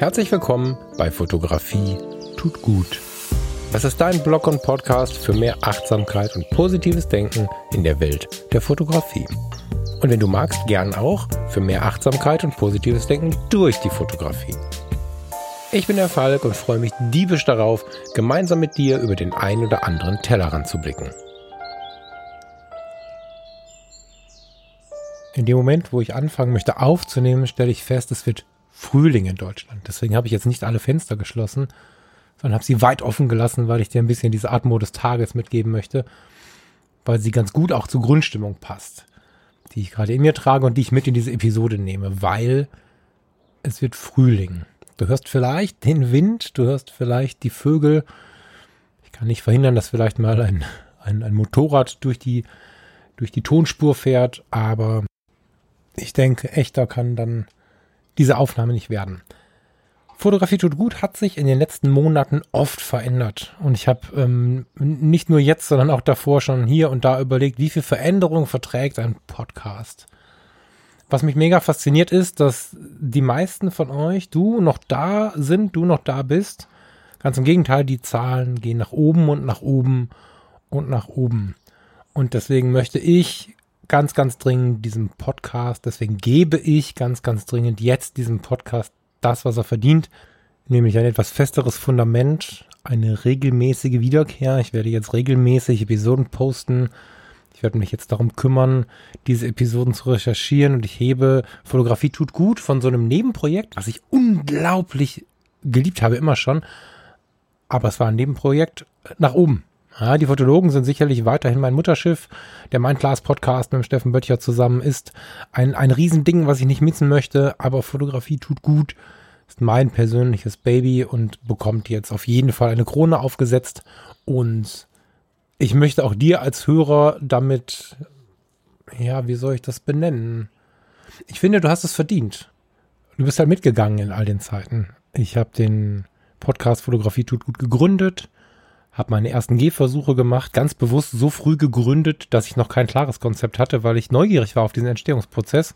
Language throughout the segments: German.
Herzlich willkommen bei Fotografie tut gut. Das ist dein Blog und Podcast für mehr Achtsamkeit und positives Denken in der Welt der Fotografie. Und wenn du magst, gern auch für mehr Achtsamkeit und positives Denken durch die Fotografie. Ich bin der Falk und freue mich diebisch darauf, gemeinsam mit dir über den ein oder anderen Tellerrand zu blicken. In dem Moment, wo ich anfangen möchte aufzunehmen, stelle ich fest, es wird Frühling in Deutschland. Deswegen habe ich jetzt nicht alle Fenster geschlossen, sondern habe sie weit offen gelassen, weil ich dir ein bisschen diese Atmo des Tages mitgeben möchte, weil sie ganz gut auch zur Grundstimmung passt, die ich gerade in mir trage und die ich mit in diese Episode nehme, weil es wird Frühling. Du hörst vielleicht den Wind, du hörst vielleicht die Vögel. Ich kann nicht verhindern, dass vielleicht mal ein, ein, ein Motorrad durch die, durch die Tonspur fährt, aber ich denke, echter kann dann diese Aufnahme nicht werden. Fotografie tut gut hat sich in den letzten Monaten oft verändert. Und ich habe ähm, nicht nur jetzt, sondern auch davor schon hier und da überlegt, wie viel Veränderung verträgt ein Podcast. Was mich mega fasziniert ist, dass die meisten von euch, du noch da sind, du noch da bist. Ganz im Gegenteil, die Zahlen gehen nach oben und nach oben und nach oben. Und deswegen möchte ich ganz, ganz dringend diesem Podcast, deswegen gebe ich ganz, ganz dringend jetzt diesem Podcast das, was er verdient, nämlich ein etwas festeres Fundament, eine regelmäßige Wiederkehr. Ich werde jetzt regelmäßig Episoden posten. Ich werde mich jetzt darum kümmern, diese Episoden zu recherchieren und ich hebe Fotografie tut gut von so einem Nebenprojekt, was ich unglaublich geliebt habe, immer schon. Aber es war ein Nebenprojekt nach oben. Ja, die Fotologen sind sicherlich weiterhin mein Mutterschiff. Der Mindclass Podcast mit Steffen Böttcher zusammen ist ein, ein Riesending, was ich nicht missen möchte, aber Fotografie tut gut. Ist mein persönliches Baby und bekommt jetzt auf jeden Fall eine Krone aufgesetzt. Und ich möchte auch dir als Hörer damit, ja, wie soll ich das benennen? Ich finde, du hast es verdient. Du bist halt mitgegangen in all den Zeiten. Ich habe den Podcast Fotografie tut gut gegründet habe meine ersten Gehversuche gemacht, ganz bewusst so früh gegründet, dass ich noch kein klares Konzept hatte, weil ich neugierig war auf diesen Entstehungsprozess.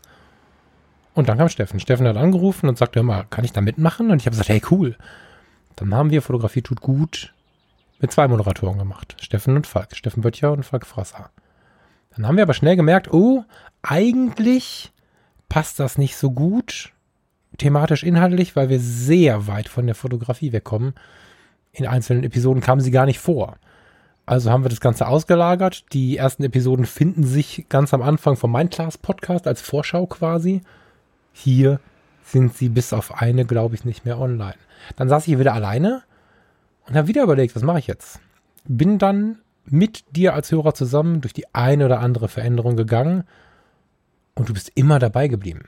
Und dann kam Steffen. Steffen hat angerufen und sagte immer, kann ich da mitmachen? Und ich habe gesagt, hey, cool. Dann haben wir Fotografie tut gut mit zwei Moderatoren gemacht. Steffen und Falk. Steffen Böttcher und Falk Frasser. Dann haben wir aber schnell gemerkt, oh, eigentlich passt das nicht so gut thematisch inhaltlich, weil wir sehr weit von der Fotografie wegkommen in einzelnen Episoden kamen sie gar nicht vor. Also haben wir das Ganze ausgelagert. Die ersten Episoden finden sich ganz am Anfang vom Mindclass Podcast als Vorschau quasi. Hier sind sie bis auf eine, glaube ich, nicht mehr online. Dann saß ich hier wieder alleine und habe wieder überlegt, was mache ich jetzt? Bin dann mit dir als Hörer zusammen durch die eine oder andere Veränderung gegangen und du bist immer dabei geblieben.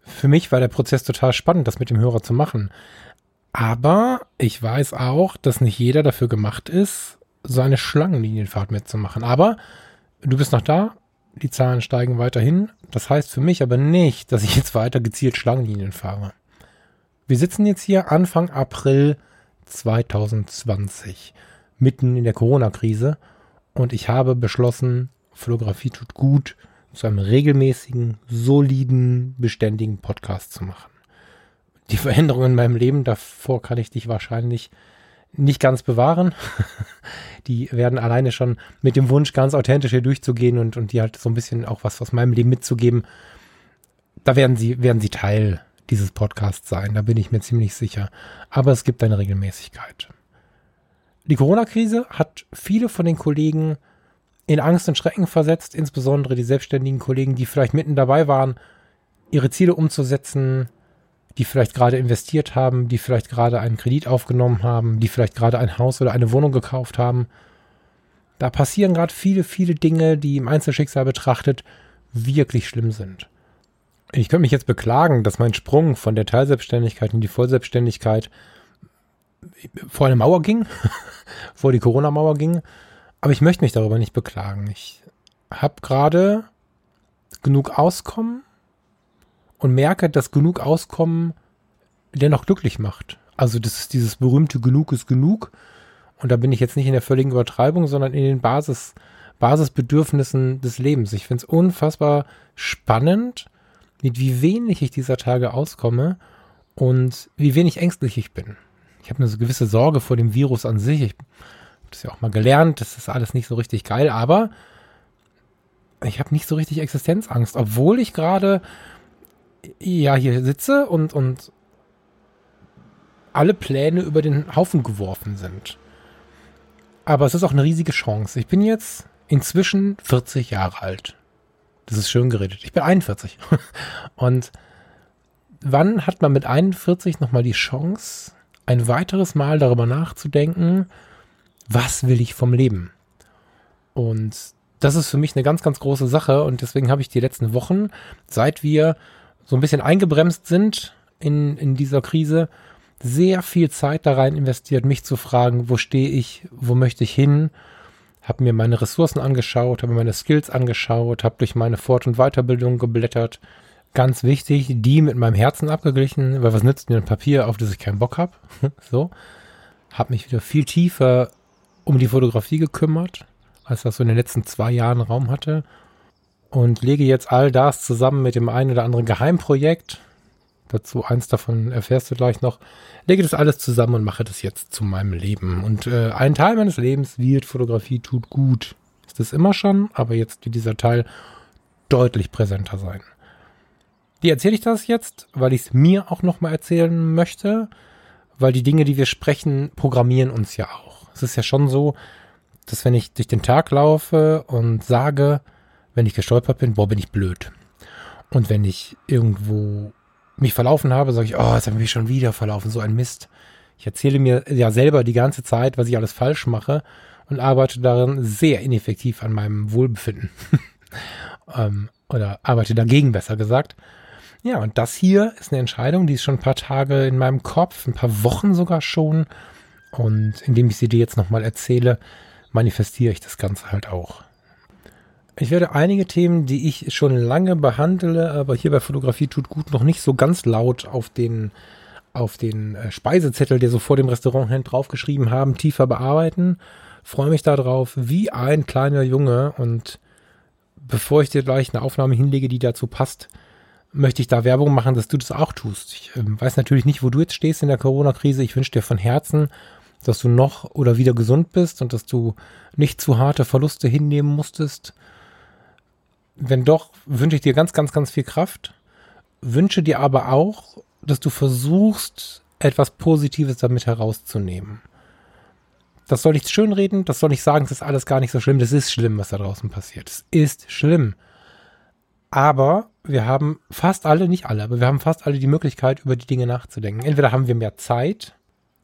Für mich war der Prozess total spannend, das mit dem Hörer zu machen. Aber ich weiß auch, dass nicht jeder dafür gemacht ist, so eine Schlangenlinienfahrt mitzumachen. Aber du bist noch da, die Zahlen steigen weiterhin. Das heißt für mich aber nicht, dass ich jetzt weiter gezielt Schlangenlinien fahre. Wir sitzen jetzt hier Anfang April 2020, mitten in der Corona-Krise. Und ich habe beschlossen, Fotografie tut gut, zu einem regelmäßigen, soliden, beständigen Podcast zu machen die Veränderungen in meinem Leben, davor kann ich dich wahrscheinlich nicht ganz bewahren. die werden alleine schon mit dem Wunsch, ganz authentisch hier durchzugehen und, und die halt so ein bisschen auch was aus meinem Leben mitzugeben. Da werden sie, werden sie Teil dieses Podcasts sein, da bin ich mir ziemlich sicher. Aber es gibt eine Regelmäßigkeit. Die Corona-Krise hat viele von den Kollegen in Angst und Schrecken versetzt, insbesondere die selbstständigen Kollegen, die vielleicht mitten dabei waren, ihre Ziele umzusetzen, die vielleicht gerade investiert haben, die vielleicht gerade einen Kredit aufgenommen haben, die vielleicht gerade ein Haus oder eine Wohnung gekauft haben. Da passieren gerade viele, viele Dinge, die im Einzelschicksal betrachtet wirklich schlimm sind. Ich könnte mich jetzt beklagen, dass mein Sprung von der Teilselbstständigkeit in die Vollselbstständigkeit vor eine Mauer ging, vor die Corona-Mauer ging. Aber ich möchte mich darüber nicht beklagen. Ich habe gerade genug Auskommen, und merke, dass genug Auskommen dennoch glücklich macht. Also das ist dieses berühmte Genug ist genug. Und da bin ich jetzt nicht in der völligen Übertreibung, sondern in den Basis, Basisbedürfnissen des Lebens. Ich finde es unfassbar spannend, mit wie wenig ich dieser Tage auskomme und wie wenig ängstlich ich bin. Ich habe eine gewisse Sorge vor dem Virus an sich. Ich habe das ja auch mal gelernt, das ist alles nicht so richtig geil, aber ich habe nicht so richtig Existenzangst, obwohl ich gerade ja hier sitze und, und alle Pläne über den Haufen geworfen sind. Aber es ist auch eine riesige Chance. Ich bin jetzt inzwischen 40 Jahre alt. Das ist schön geredet. Ich bin 41. Und wann hat man mit 41 nochmal die Chance, ein weiteres Mal darüber nachzudenken, was will ich vom Leben? Und das ist für mich eine ganz, ganz große Sache. Und deswegen habe ich die letzten Wochen, seit wir so ein bisschen eingebremst sind in, in dieser Krise, sehr viel Zeit da rein investiert, mich zu fragen, wo stehe ich, wo möchte ich hin, habe mir meine Ressourcen angeschaut, habe mir meine Skills angeschaut, habe durch meine Fort- und Weiterbildung geblättert. Ganz wichtig, die mit meinem Herzen abgeglichen, weil was nützt mir ein Papier, auf das ich keinen Bock habe? so. Habe mich wieder viel tiefer um die Fotografie gekümmert, als das so in den letzten zwei Jahren Raum hatte. Und lege jetzt all das zusammen mit dem einen oder anderen Geheimprojekt, dazu eins davon erfährst du gleich noch, lege das alles zusammen und mache das jetzt zu meinem Leben. Und äh, ein Teil meines Lebens wird Fotografie tut gut. Ist das immer schon, aber jetzt wird dieser Teil deutlich präsenter sein. Wie erzähle ich das jetzt? Weil ich es mir auch nochmal erzählen möchte, weil die Dinge, die wir sprechen, programmieren uns ja auch. Es ist ja schon so, dass wenn ich durch den Tag laufe und sage, wenn ich gestolpert bin, boah, bin ich blöd. Und wenn ich irgendwo mich verlaufen habe, sage ich, oh, jetzt habe ich mich schon wieder verlaufen, so ein Mist. Ich erzähle mir ja selber die ganze Zeit, was ich alles falsch mache und arbeite darin sehr ineffektiv an meinem Wohlbefinden. ähm, oder arbeite dagegen, besser gesagt. Ja, und das hier ist eine Entscheidung, die ist schon ein paar Tage in meinem Kopf, ein paar Wochen sogar schon. Und indem ich sie dir jetzt nochmal erzähle, manifestiere ich das Ganze halt auch. Ich werde einige Themen, die ich schon lange behandle, aber hier bei Fotografie tut gut noch nicht so ganz laut auf den auf den äh, Speisezettel, der so vor dem Restaurant hängt, draufgeschrieben haben, tiefer bearbeiten. Freue mich darauf, wie ein kleiner Junge. Und bevor ich dir gleich eine Aufnahme hinlege, die dazu passt, möchte ich da Werbung machen, dass du das auch tust. Ich äh, weiß natürlich nicht, wo du jetzt stehst in der Corona-Krise. Ich wünsche dir von Herzen, dass du noch oder wieder gesund bist und dass du nicht zu harte Verluste hinnehmen musstest wenn doch, wünsche ich dir ganz, ganz, ganz viel Kraft. Wünsche dir aber auch, dass du versuchst, etwas Positives damit herauszunehmen. Das soll nicht schönreden, das soll nicht sagen, das ist alles gar nicht so schlimm. Das ist schlimm, was da draußen passiert. Es ist schlimm. Aber wir haben fast alle, nicht alle, aber wir haben fast alle die Möglichkeit, über die Dinge nachzudenken. Entweder haben wir mehr Zeit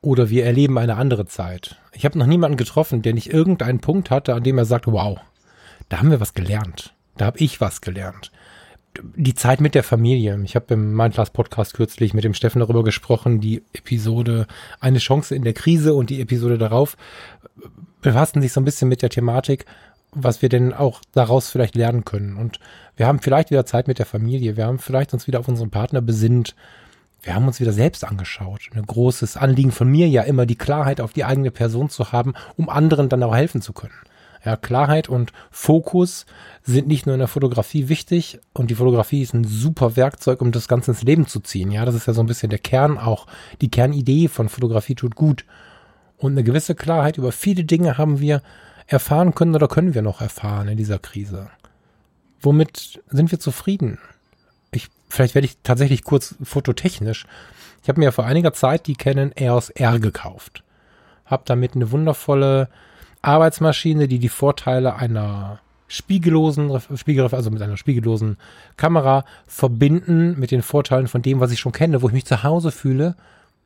oder wir erleben eine andere Zeit. Ich habe noch niemanden getroffen, der nicht irgendeinen Punkt hatte, an dem er sagt, wow, da haben wir was gelernt. Da habe ich was gelernt. Die Zeit mit der Familie. Ich habe im Mindclass Podcast kürzlich mit dem Steffen darüber gesprochen, die Episode Eine Chance in der Krise und die Episode darauf befassen sich so ein bisschen mit der Thematik, was wir denn auch daraus vielleicht lernen können. Und wir haben vielleicht wieder Zeit mit der Familie. Wir haben vielleicht uns wieder auf unseren Partner besinnt. Wir haben uns wieder selbst angeschaut. Ein großes Anliegen von mir ja immer, die Klarheit auf die eigene Person zu haben, um anderen dann auch helfen zu können. Ja, Klarheit und Fokus sind nicht nur in der Fotografie wichtig und die Fotografie ist ein super Werkzeug, um das Ganze ins Leben zu ziehen. Ja, das ist ja so ein bisschen der Kern auch. Die Kernidee von Fotografie tut gut. Und eine gewisse Klarheit über viele Dinge haben wir erfahren können oder können wir noch erfahren in dieser Krise. Womit sind wir zufrieden? Ich, vielleicht werde ich tatsächlich kurz fototechnisch. Ich habe mir vor einiger Zeit die Canon EOS R gekauft. Habe damit eine wundervolle Arbeitsmaschine, die die Vorteile einer spiegellosen, Spiegel, also mit einer spiegellosen Kamera verbinden mit den Vorteilen von dem, was ich schon kenne, wo ich mich zu Hause fühle,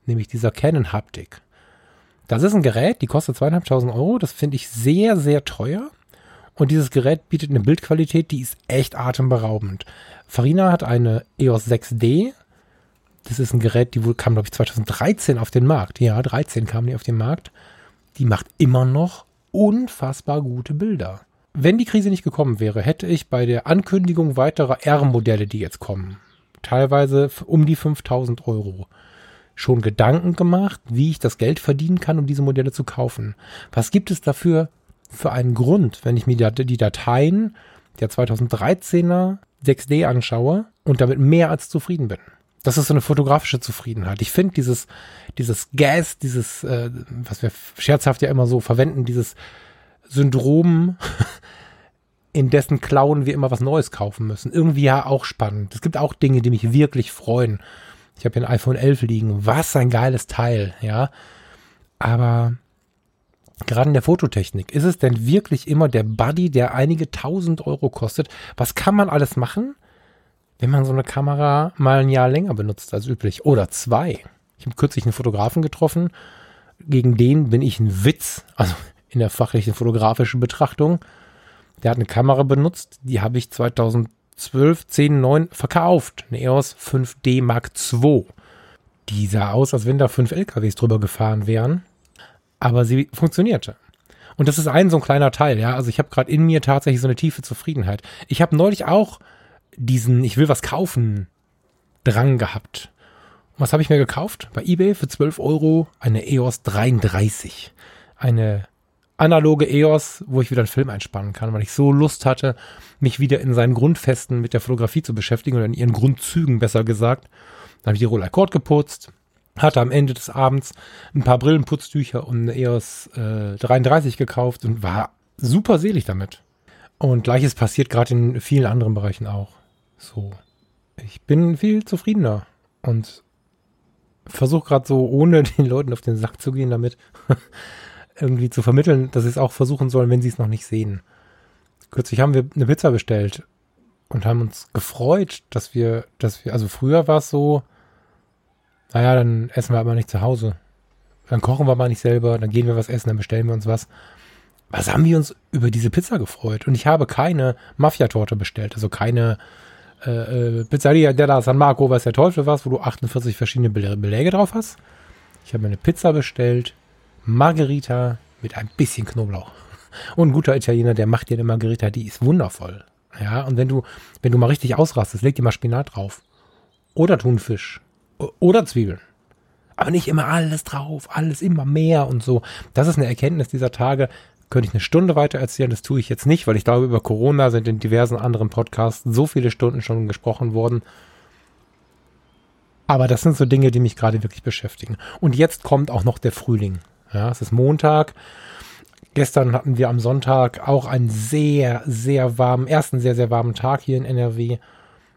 nämlich dieser Canon Haptik. Das ist ein Gerät, die kostet zweieinhalbtausend Euro. Das finde ich sehr, sehr teuer. Und dieses Gerät bietet eine Bildqualität, die ist echt atemberaubend. Farina hat eine EOS 6D. Das ist ein Gerät, die wohl kam, glaube ich, 2013 auf den Markt. Ja, 13 kam die auf den Markt. Die macht immer noch unfassbar gute Bilder. Wenn die Krise nicht gekommen wäre, hätte ich bei der Ankündigung weiterer R-Modelle, die jetzt kommen, teilweise um die 5000 Euro, schon Gedanken gemacht, wie ich das Geld verdienen kann, um diese Modelle zu kaufen. Was gibt es dafür für einen Grund, wenn ich mir die Dateien der 2013er 6D anschaue und damit mehr als zufrieden bin? Das ist so eine fotografische Zufriedenheit. Ich finde dieses, dieses Gas, dieses, äh, was wir scherzhaft ja immer so verwenden, dieses Syndrom, in dessen Klauen wir immer was Neues kaufen müssen. Irgendwie ja auch spannend. Es gibt auch Dinge, die mich wirklich freuen. Ich habe hier ein iPhone 11 liegen. Was ein geiles Teil, ja. Aber gerade in der Fototechnik, ist es denn wirklich immer der Buddy, der einige tausend Euro kostet? Was kann man alles machen, wenn man so eine Kamera mal ein Jahr länger benutzt als üblich? Oder zwei. Ich habe kürzlich einen Fotografen getroffen, gegen den bin ich ein Witz, also in der fachlichen fotografischen Betrachtung. Der hat eine Kamera benutzt, die habe ich 2012, 10, 9 verkauft. Eine EOS 5D Mark II. Die sah aus, als wenn da fünf LKWs drüber gefahren wären aber sie funktionierte. Und das ist ein so ein kleiner Teil, ja. Also ich habe gerade in mir tatsächlich so eine tiefe Zufriedenheit. Ich habe neulich auch diesen Ich will was kaufen Drang gehabt. Und was habe ich mir gekauft? Bei eBay für 12 Euro eine EOS 33. Eine analoge EOS, wo ich wieder einen Film einspannen kann, weil ich so Lust hatte, mich wieder in seinen Grundfesten mit der Fotografie zu beschäftigen oder in ihren Grundzügen besser gesagt. Dann habe ich die Roller Cord geputzt, hatte am Ende des Abends ein paar Brillenputztücher und eine EOS äh, 33 gekauft und war super selig damit. Und gleiches passiert gerade in vielen anderen Bereichen auch. So. Ich bin viel zufriedener und versuche gerade so, ohne den Leuten auf den Sack zu gehen, damit irgendwie zu vermitteln, dass sie es auch versuchen sollen, wenn sie es noch nicht sehen. Kürzlich haben wir eine Pizza bestellt und haben uns gefreut, dass wir, dass wir, also früher war es so, naja, dann essen wir aber nicht zu Hause. Dann kochen wir mal nicht selber, dann gehen wir was essen, dann bestellen wir uns was. Was haben wir uns über diese Pizza gefreut? Und ich habe keine Mafia-Torte bestellt, also keine äh, äh, Pizzeria della San Marco, weiß der Teufel was, wo du 48 verschiedene Beläge drauf hast. Ich habe mir eine Pizza bestellt, Margherita mit ein bisschen Knoblauch. Und ein guter Italiener, der macht dir eine Margherita, die ist wundervoll. Ja, und wenn du, wenn du mal richtig ausrastest, leg dir mal Spinat drauf. Oder Thunfisch. Oder Zwiebeln. Aber nicht immer alles drauf, alles immer mehr und so. Das ist eine Erkenntnis dieser Tage. Könnte ich eine Stunde weiter erzählen, das tue ich jetzt nicht, weil ich glaube, über Corona sind in diversen anderen Podcasts so viele Stunden schon gesprochen worden. Aber das sind so Dinge, die mich gerade wirklich beschäftigen. Und jetzt kommt auch noch der Frühling. Ja, es ist Montag. Gestern hatten wir am Sonntag auch einen sehr, sehr warmen, ersten sehr, sehr warmen Tag hier in NRW.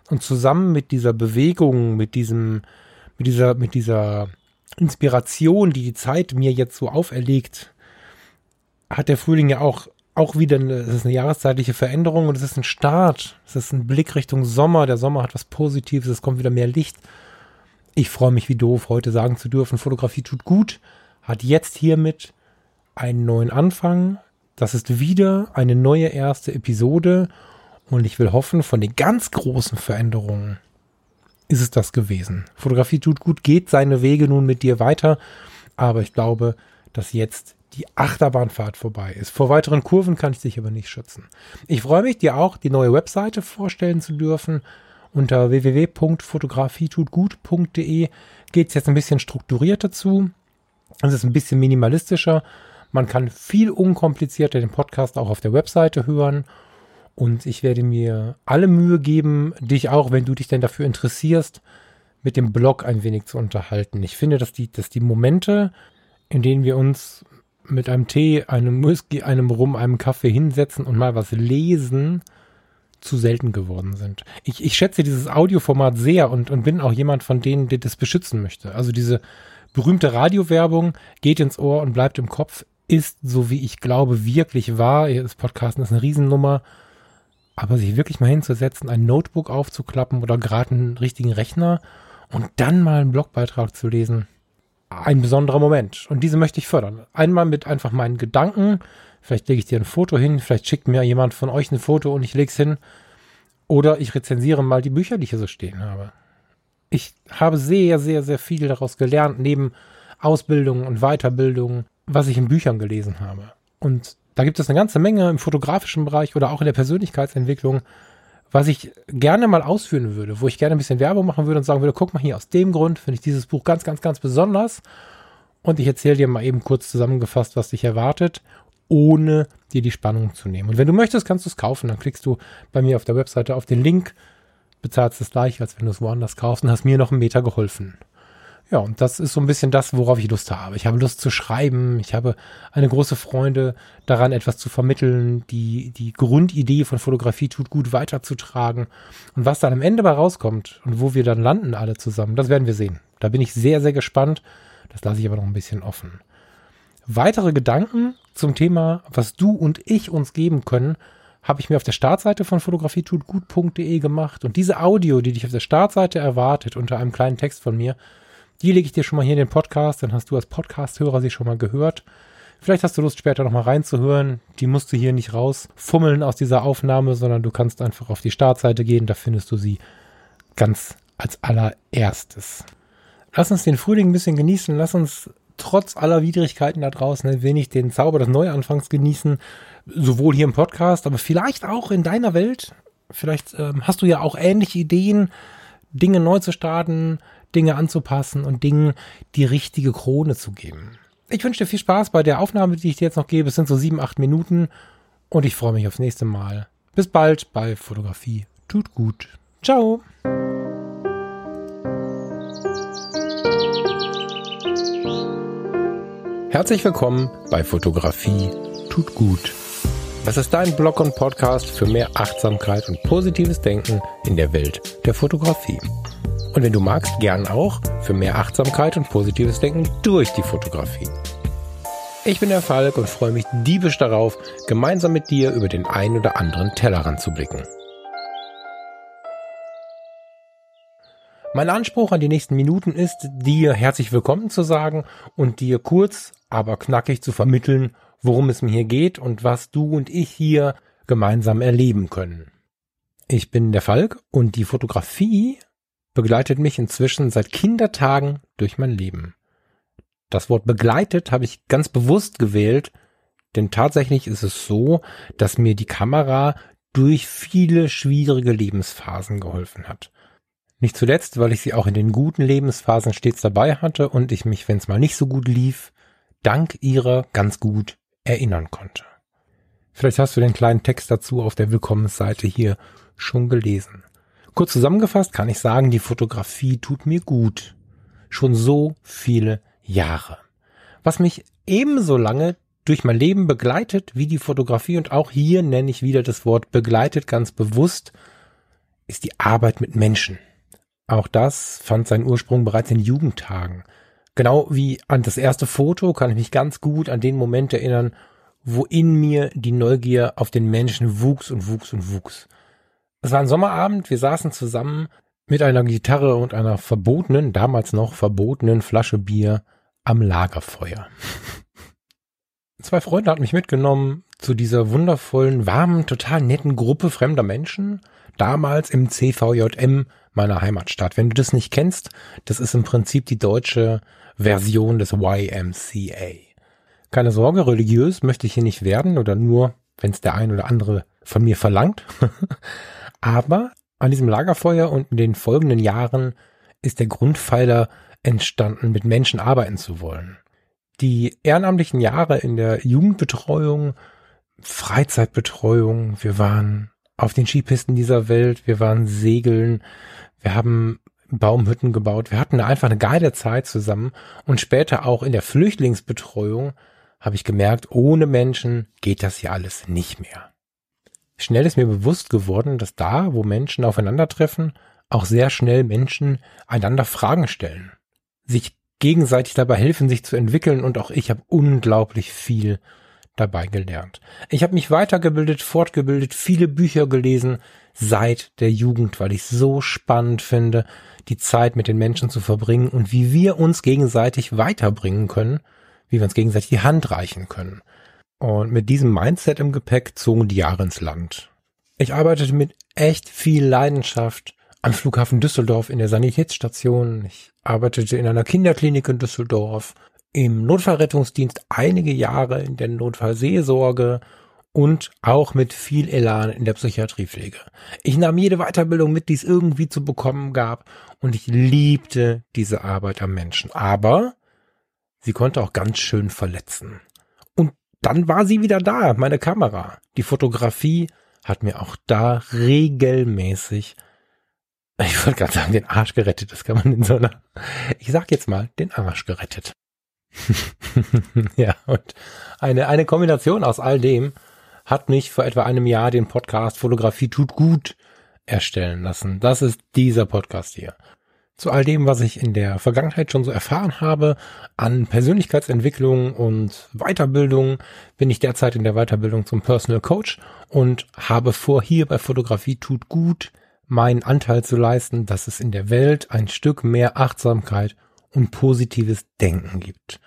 Und zusammen mit dieser Bewegung, mit diesem, mit dieser, mit dieser Inspiration, die die Zeit mir jetzt so auferlegt, hat der Frühling ja auch, auch wieder eine, es ist eine jahreszeitliche Veränderung und es ist ein Start. Es ist ein Blick Richtung Sommer. Der Sommer hat was Positives, es kommt wieder mehr Licht. Ich freue mich wie doof, heute sagen zu dürfen, Fotografie tut gut, hat jetzt hiermit einen neuen Anfang. Das ist wieder eine neue erste Episode und ich will hoffen, von den ganz großen Veränderungen ist es das gewesen. Fotografie tut gut, geht seine Wege nun mit dir weiter, aber ich glaube, dass jetzt die Achterbahnfahrt vorbei ist. Vor weiteren Kurven kann ich dich aber nicht schützen. Ich freue mich, dir auch die neue Webseite vorstellen zu dürfen. Unter www.fotografietutgut.de geht es jetzt ein bisschen strukturierter zu. Es ist ein bisschen minimalistischer. Man kann viel unkomplizierter den Podcast auch auf der Webseite hören und ich werde mir alle Mühe geben, dich auch, wenn du dich denn dafür interessierst, mit dem Blog ein wenig zu unterhalten. Ich finde, dass die, dass die Momente, in denen wir uns mit einem Tee, einem Whisky, einem Rum, einem Kaffee hinsetzen und mal was lesen, zu selten geworden sind. Ich, ich schätze dieses Audioformat sehr und, und bin auch jemand von denen, der das beschützen möchte. Also diese berühmte Radiowerbung geht ins Ohr und bleibt im Kopf, ist, so wie ich glaube, wirklich wahr. Das Podcasten ist eine Riesennummer. Aber sich wirklich mal hinzusetzen, ein Notebook aufzuklappen oder gerade einen richtigen Rechner und dann mal einen Blogbeitrag zu lesen, ein besonderer Moment. Und diese möchte ich fördern. Einmal mit einfach meinen Gedanken. Vielleicht lege ich dir ein Foto hin, vielleicht schickt mir jemand von euch ein Foto und ich lege es hin. Oder ich rezensiere mal die Bücher, die ich hier so stehen habe. Ich habe sehr, sehr, sehr viel daraus gelernt, neben Ausbildung und Weiterbildung, was ich in Büchern gelesen habe. Und da gibt es eine ganze Menge im fotografischen Bereich oder auch in der Persönlichkeitsentwicklung, was ich gerne mal ausführen würde, wo ich gerne ein bisschen Werbung machen würde und sagen würde, guck mal hier, aus dem Grund finde ich dieses Buch ganz, ganz, ganz besonders. Und ich erzähle dir mal eben kurz zusammengefasst, was dich erwartet, ohne dir die Spannung zu nehmen. Und wenn du möchtest, kannst du es kaufen. Dann klickst du bei mir auf der Webseite auf den Link bezahlst es gleich, als wenn du es woanders kaufst und hast mir noch einen Meter geholfen. Ja, und das ist so ein bisschen das, worauf ich Lust habe. Ich habe Lust zu schreiben. Ich habe eine große Freude daran, etwas zu vermitteln, die, die Grundidee von Fotografie tut gut weiterzutragen. Und was dann am Ende bei rauskommt und wo wir dann landen alle zusammen, das werden wir sehen. Da bin ich sehr, sehr gespannt. Das lasse ich aber noch ein bisschen offen. Weitere Gedanken zum Thema, was du und ich uns geben können, habe ich mir auf der Startseite von fotografietutgut.de gemacht. Und diese Audio, die dich auf der Startseite erwartet, unter einem kleinen Text von mir, die lege ich dir schon mal hier in den Podcast, dann hast du als Podcast-Hörer sie schon mal gehört. Vielleicht hast du Lust, später nochmal reinzuhören. Die musst du hier nicht rausfummeln aus dieser Aufnahme, sondern du kannst einfach auf die Startseite gehen, da findest du sie ganz als allererstes. Lass uns den Frühling ein bisschen genießen, lass uns trotz aller Widrigkeiten da draußen ein wenig den Zauber des Neuanfangs genießen, sowohl hier im Podcast, aber vielleicht auch in deiner Welt. Vielleicht ähm, hast du ja auch ähnliche Ideen, Dinge neu zu starten, Dinge anzupassen und Dingen die richtige Krone zu geben. Ich wünsche dir viel Spaß bei der Aufnahme, die ich dir jetzt noch gebe. Es sind so sieben, acht Minuten und ich freue mich aufs nächste Mal. Bis bald bei Fotografie. Tut gut. Ciao. Herzlich willkommen bei Fotografie tut gut. Das ist dein Blog und Podcast für mehr Achtsamkeit und positives Denken in der Welt der Fotografie. Und wenn du magst, gern auch für mehr Achtsamkeit und positives Denken durch die Fotografie. Ich bin der Falk und freue mich diebisch darauf, gemeinsam mit dir über den einen oder anderen Tellerrand zu blicken. Mein Anspruch an die nächsten Minuten ist, dir herzlich willkommen zu sagen und dir kurz, aber knackig zu vermitteln, worum es mir hier geht und was du und ich hier gemeinsam erleben können. Ich bin der Falk und die Fotografie begleitet mich inzwischen seit Kindertagen durch mein Leben. Das Wort begleitet habe ich ganz bewusst gewählt, denn tatsächlich ist es so, dass mir die Kamera durch viele schwierige Lebensphasen geholfen hat. Nicht zuletzt, weil ich sie auch in den guten Lebensphasen stets dabei hatte und ich mich, wenn es mal nicht so gut lief, dank ihrer ganz gut erinnern konnte. Vielleicht hast du den kleinen Text dazu auf der Willkommensseite hier schon gelesen. Kurz zusammengefasst kann ich sagen, die Fotografie tut mir gut. Schon so viele Jahre. Was mich ebenso lange durch mein Leben begleitet wie die Fotografie und auch hier nenne ich wieder das Wort begleitet ganz bewusst, ist die Arbeit mit Menschen. Auch das fand seinen Ursprung bereits in Jugendtagen. Genau wie an das erste Foto kann ich mich ganz gut an den Moment erinnern, wo in mir die Neugier auf den Menschen wuchs und wuchs und wuchs. Es war ein Sommerabend, wir saßen zusammen mit einer Gitarre und einer verbotenen, damals noch verbotenen Flasche Bier am Lagerfeuer. Zwei Freunde hatten mich mitgenommen zu dieser wundervollen, warmen, total netten Gruppe fremder Menschen, damals im CVJM meiner Heimatstadt. Wenn du das nicht kennst, das ist im Prinzip die deutsche Version des YMCA. Keine Sorge, religiös möchte ich hier nicht werden oder nur, wenn es der ein oder andere von mir verlangt. Aber an diesem Lagerfeuer und in den folgenden Jahren ist der Grundpfeiler entstanden, mit Menschen arbeiten zu wollen. Die ehrenamtlichen Jahre in der Jugendbetreuung, Freizeitbetreuung, wir waren auf den Skipisten dieser Welt, wir waren segeln, wir haben Baumhütten gebaut, wir hatten einfach eine geile Zeit zusammen und später auch in der Flüchtlingsbetreuung habe ich gemerkt, ohne Menschen geht das hier alles nicht mehr. Schnell ist mir bewusst geworden, dass da, wo Menschen aufeinandertreffen, auch sehr schnell Menschen einander Fragen stellen, sich gegenseitig dabei helfen, sich zu entwickeln und auch ich habe unglaublich viel dabei gelernt. Ich habe mich weitergebildet, fortgebildet, viele Bücher gelesen seit der Jugend, weil ich so spannend finde, die Zeit mit den Menschen zu verbringen und wie wir uns gegenseitig weiterbringen können, wie wir uns gegenseitig die Hand reichen können. Und mit diesem Mindset im Gepäck zogen die Jahre ins Land. Ich arbeitete mit echt viel Leidenschaft am Flughafen Düsseldorf in der Sanitätsstation. Ich arbeitete in einer Kinderklinik in Düsseldorf, im Notfallrettungsdienst einige Jahre in der Notfallseelsorge und auch mit viel Elan in der Psychiatriepflege. Ich nahm jede Weiterbildung mit, die es irgendwie zu bekommen gab und ich liebte diese Arbeit am Menschen. Aber sie konnte auch ganz schön verletzen dann war sie wieder da, meine Kamera. Die Fotografie hat mir auch da regelmäßig ich wollte gerade sagen, den Arsch gerettet. Das kann man in so einer, ich sag jetzt mal, den Arsch gerettet. ja, und eine, eine Kombination aus all dem hat mich vor etwa einem Jahr den Podcast Fotografie tut gut erstellen lassen. Das ist dieser Podcast hier. Zu all dem, was ich in der Vergangenheit schon so erfahren habe, an Persönlichkeitsentwicklung und Weiterbildung, bin ich derzeit in der Weiterbildung zum Personal Coach und habe vor, hier bei Fotografie tut gut meinen Anteil zu leisten, dass es in der Welt ein Stück mehr Achtsamkeit und positives Denken gibt.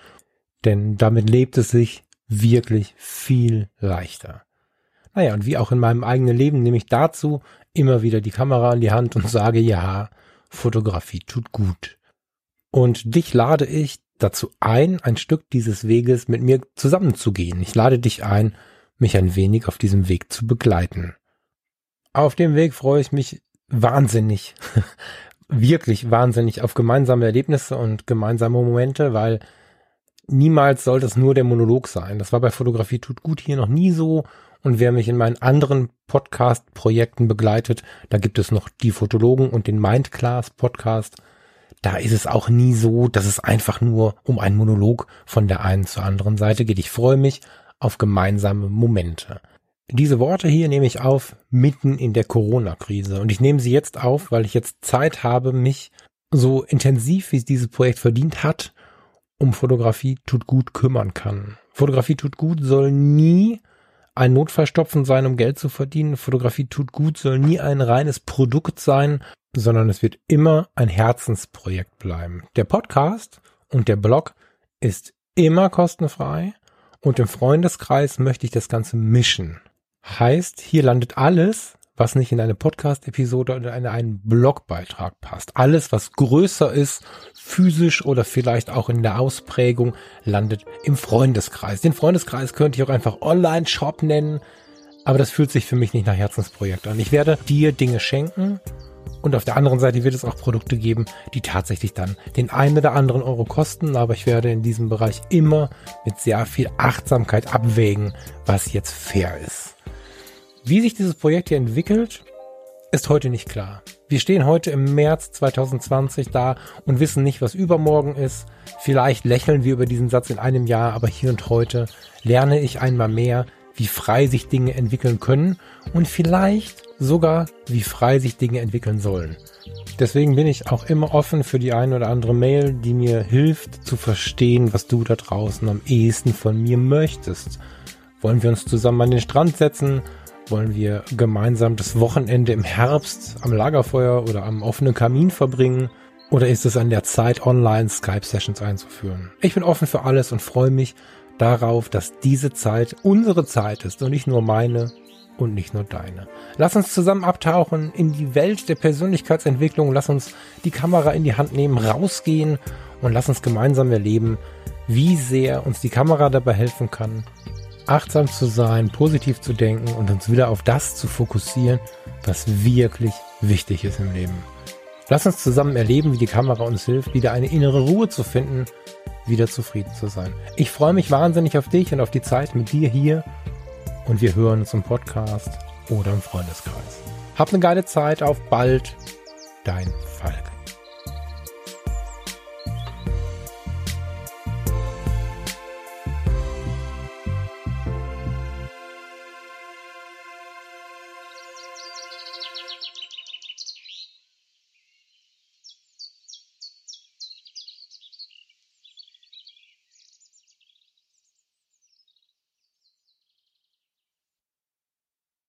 Denn damit lebt es sich wirklich viel leichter. Naja, und wie auch in meinem eigenen Leben nehme ich dazu immer wieder die Kamera in die Hand und sage, ja, Fotografie tut gut. Und dich lade ich dazu ein, ein Stück dieses Weges mit mir zusammenzugehen. Ich lade dich ein, mich ein wenig auf diesem Weg zu begleiten. Auf dem Weg freue ich mich wahnsinnig, wirklich wahnsinnig auf gemeinsame Erlebnisse und gemeinsame Momente, weil niemals soll das nur der Monolog sein. Das war bei Fotografie tut gut hier noch nie so. Und wer mich in meinen anderen Podcast-Projekten begleitet, da gibt es noch die Fotologen und den Mindclass Podcast. Da ist es auch nie so, dass es einfach nur um einen Monolog von der einen zur anderen Seite geht. Ich freue mich auf gemeinsame Momente. Diese Worte hier nehme ich auf mitten in der Corona-Krise und ich nehme sie jetzt auf, weil ich jetzt Zeit habe, mich so intensiv, wie es dieses Projekt verdient hat, um Fotografie tut gut kümmern kann. Fotografie tut gut soll nie ein Notfallstopfen sein, um Geld zu verdienen. Fotografie tut gut soll nie ein reines Produkt sein, sondern es wird immer ein Herzensprojekt bleiben. Der Podcast und der Blog ist immer kostenfrei und im Freundeskreis möchte ich das Ganze mischen. Heißt, hier landet alles, was nicht in eine Podcast-Episode oder in einen Blogbeitrag passt. Alles, was größer ist, physisch oder vielleicht auch in der Ausprägung, landet im Freundeskreis. Den Freundeskreis könnte ich auch einfach Online-Shop nennen, aber das fühlt sich für mich nicht nach Herzensprojekt an. Ich werde dir Dinge schenken und auf der anderen Seite wird es auch Produkte geben, die tatsächlich dann den einen oder anderen Euro kosten, aber ich werde in diesem Bereich immer mit sehr viel Achtsamkeit abwägen, was jetzt fair ist. Wie sich dieses Projekt hier entwickelt, ist heute nicht klar. Wir stehen heute im März 2020 da und wissen nicht, was übermorgen ist. Vielleicht lächeln wir über diesen Satz in einem Jahr, aber hier und heute lerne ich einmal mehr, wie frei sich Dinge entwickeln können und vielleicht sogar, wie frei sich Dinge entwickeln sollen. Deswegen bin ich auch immer offen für die eine oder andere Mail, die mir hilft zu verstehen, was du da draußen am ehesten von mir möchtest. Wollen wir uns zusammen an den Strand setzen? Wollen wir gemeinsam das Wochenende im Herbst am Lagerfeuer oder am offenen Kamin verbringen? Oder ist es an der Zeit, online Skype-Sessions einzuführen? Ich bin offen für alles und freue mich darauf, dass diese Zeit unsere Zeit ist und nicht nur meine und nicht nur deine. Lass uns zusammen abtauchen in die Welt der Persönlichkeitsentwicklung. Lass uns die Kamera in die Hand nehmen, rausgehen und lass uns gemeinsam erleben, wie sehr uns die Kamera dabei helfen kann, achtsam zu sein, positiv zu denken und uns wieder auf das zu fokussieren, was wirklich wichtig ist im Leben. Lass uns zusammen erleben, wie die Kamera uns hilft, wieder eine innere Ruhe zu finden, wieder zufrieden zu sein. Ich freue mich wahnsinnig auf dich und auf die Zeit mit dir hier und wir hören uns im Podcast oder im Freundeskreis. Hab eine geile Zeit, auf bald, dein